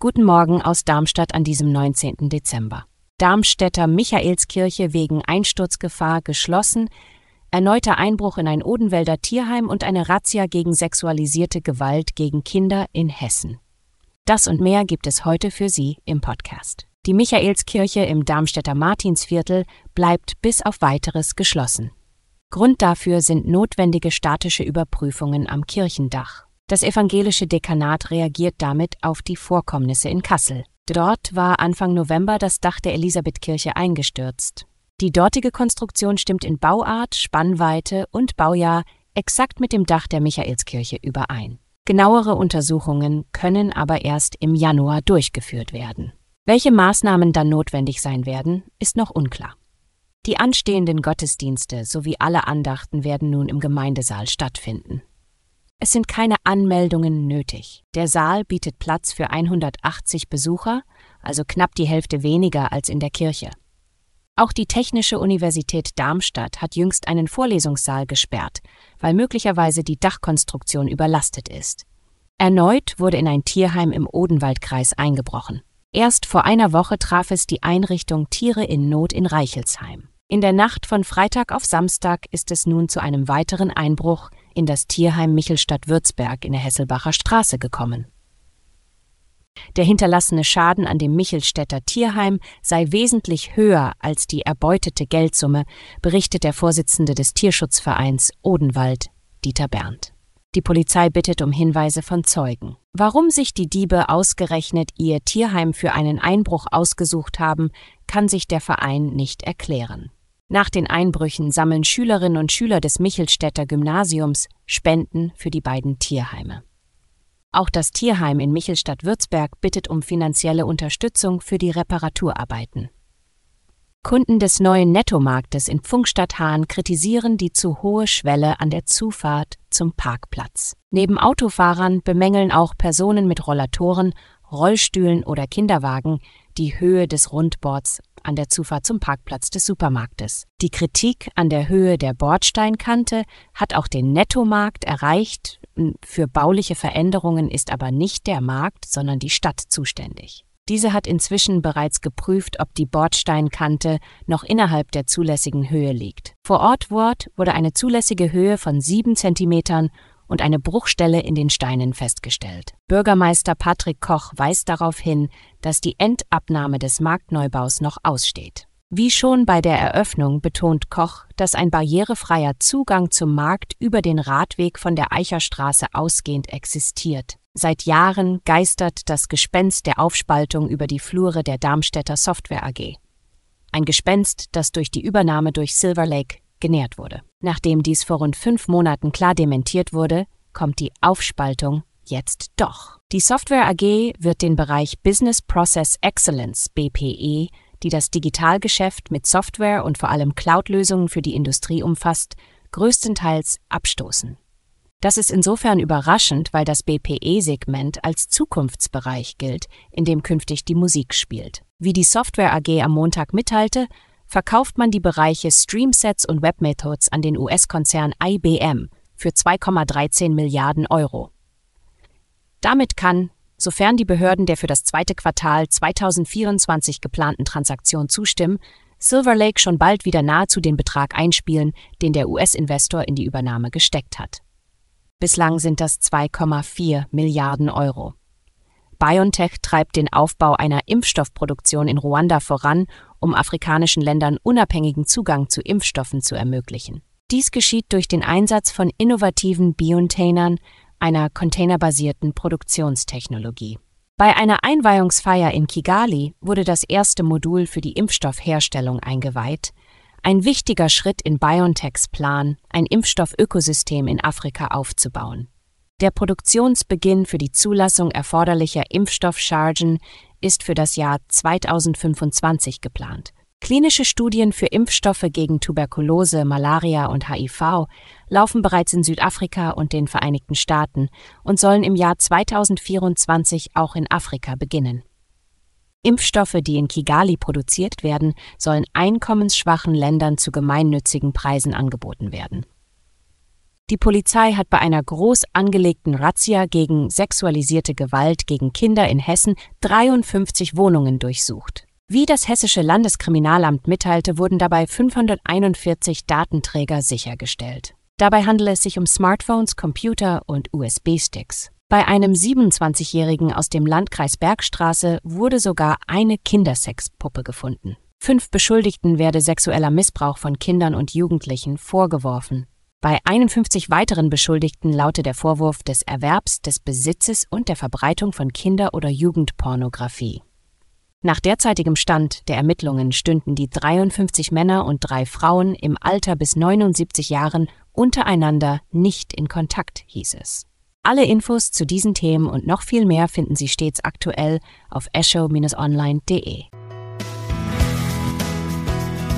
Guten Morgen aus Darmstadt an diesem 19. Dezember. Darmstädter Michaelskirche wegen Einsturzgefahr geschlossen, erneuter Einbruch in ein Odenwälder Tierheim und eine Razzia gegen sexualisierte Gewalt gegen Kinder in Hessen. Das und mehr gibt es heute für Sie im Podcast. Die Michaelskirche im Darmstädter Martinsviertel bleibt bis auf weiteres geschlossen. Grund dafür sind notwendige statische Überprüfungen am Kirchendach. Das evangelische Dekanat reagiert damit auf die Vorkommnisse in Kassel. Dort war Anfang November das Dach der Elisabethkirche eingestürzt. Die dortige Konstruktion stimmt in Bauart, Spannweite und Baujahr exakt mit dem Dach der Michaelskirche überein. Genauere Untersuchungen können aber erst im Januar durchgeführt werden. Welche Maßnahmen dann notwendig sein werden, ist noch unklar. Die anstehenden Gottesdienste sowie alle Andachten werden nun im Gemeindesaal stattfinden. Es sind keine Anmeldungen nötig. Der Saal bietet Platz für 180 Besucher, also knapp die Hälfte weniger als in der Kirche. Auch die Technische Universität Darmstadt hat jüngst einen Vorlesungssaal gesperrt, weil möglicherweise die Dachkonstruktion überlastet ist. Erneut wurde in ein Tierheim im Odenwaldkreis eingebrochen. Erst vor einer Woche traf es die Einrichtung Tiere in Not in Reichelsheim. In der Nacht von Freitag auf Samstag ist es nun zu einem weiteren Einbruch in das Tierheim Michelstadt-Würzberg in der Hesselbacher Straße gekommen. Der hinterlassene Schaden an dem Michelstädter Tierheim sei wesentlich höher als die erbeutete Geldsumme, berichtet der Vorsitzende des Tierschutzvereins Odenwald, Dieter Berndt. Die Polizei bittet um Hinweise von Zeugen. Warum sich die Diebe ausgerechnet ihr Tierheim für einen Einbruch ausgesucht haben, kann sich der Verein nicht erklären. Nach den Einbrüchen sammeln Schülerinnen und Schüler des Michelstädter Gymnasiums Spenden für die beiden Tierheime. Auch das Tierheim in Michelstadt-Würzberg bittet um finanzielle Unterstützung für die Reparaturarbeiten. Kunden des neuen Nettomarktes in Pfunkstadt-Hahn kritisieren die zu hohe Schwelle an der Zufahrt zum Parkplatz. Neben Autofahrern bemängeln auch Personen mit Rollatoren, Rollstühlen oder Kinderwagen die Höhe des Rundbords an der Zufahrt zum Parkplatz des Supermarktes. Die Kritik an der Höhe der Bordsteinkante hat auch den Nettomarkt erreicht. Für bauliche Veränderungen ist aber nicht der Markt, sondern die Stadt zuständig. Diese hat inzwischen bereits geprüft, ob die Bordsteinkante noch innerhalb der zulässigen Höhe liegt. Vor Ort wurde eine zulässige Höhe von sieben Zentimetern und eine Bruchstelle in den Steinen festgestellt. Bürgermeister Patrick Koch weist darauf hin, dass die Endabnahme des Marktneubaus noch aussteht. Wie schon bei der Eröffnung betont Koch, dass ein barrierefreier Zugang zum Markt über den Radweg von der Eicherstraße ausgehend existiert. Seit Jahren geistert das Gespenst der Aufspaltung über die Flure der Darmstädter Software AG. Ein Gespenst, das durch die Übernahme durch Silver Lake genährt wurde. Nachdem dies vor rund fünf Monaten klar dementiert wurde, kommt die Aufspaltung jetzt doch. Die Software AG wird den Bereich Business Process Excellence BPE die das Digitalgeschäft mit Software und vor allem Cloud-Lösungen für die Industrie umfasst, größtenteils abstoßen. Das ist insofern überraschend, weil das BPE-Segment als Zukunftsbereich gilt, in dem künftig die Musik spielt. Wie die Software AG am Montag mitteilte, verkauft man die Bereiche Streamsets und Webmethods an den US-Konzern IBM für 2,13 Milliarden Euro. Damit kann, Sofern die Behörden der für das zweite Quartal 2024 geplanten Transaktion zustimmen, Silver Lake schon bald wieder nahezu den Betrag einspielen, den der US-Investor in die Übernahme gesteckt hat. Bislang sind das 2,4 Milliarden Euro. BioNTech treibt den Aufbau einer Impfstoffproduktion in Ruanda voran, um afrikanischen Ländern unabhängigen Zugang zu Impfstoffen zu ermöglichen. Dies geschieht durch den Einsatz von innovativen Biontainern einer containerbasierten Produktionstechnologie. Bei einer Einweihungsfeier in Kigali wurde das erste Modul für die Impfstoffherstellung eingeweiht, ein wichtiger Schritt in BioNTechs Plan, ein Impfstoffökosystem in Afrika aufzubauen. Der Produktionsbeginn für die Zulassung erforderlicher Impfstoffchargen ist für das Jahr 2025 geplant. Klinische Studien für Impfstoffe gegen Tuberkulose, Malaria und HIV laufen bereits in Südafrika und den Vereinigten Staaten und sollen im Jahr 2024 auch in Afrika beginnen. Impfstoffe, die in Kigali produziert werden, sollen einkommensschwachen Ländern zu gemeinnützigen Preisen angeboten werden. Die Polizei hat bei einer groß angelegten Razzia gegen sexualisierte Gewalt gegen Kinder in Hessen 53 Wohnungen durchsucht. Wie das hessische Landeskriminalamt mitteilte, wurden dabei 541 Datenträger sichergestellt. Dabei handele es sich um Smartphones, Computer und USB-Sticks. Bei einem 27-Jährigen aus dem Landkreis Bergstraße wurde sogar eine Kindersexpuppe gefunden. Fünf Beschuldigten werde sexueller Missbrauch von Kindern und Jugendlichen vorgeworfen. Bei 51 weiteren Beschuldigten lautet der Vorwurf des Erwerbs, des Besitzes und der Verbreitung von Kinder- oder Jugendpornografie. Nach derzeitigem Stand der Ermittlungen stünden die 53 Männer und drei Frauen im Alter bis 79 Jahren untereinander nicht in Kontakt, hieß es. Alle Infos zu diesen Themen und noch viel mehr finden Sie stets aktuell auf esho-online.de.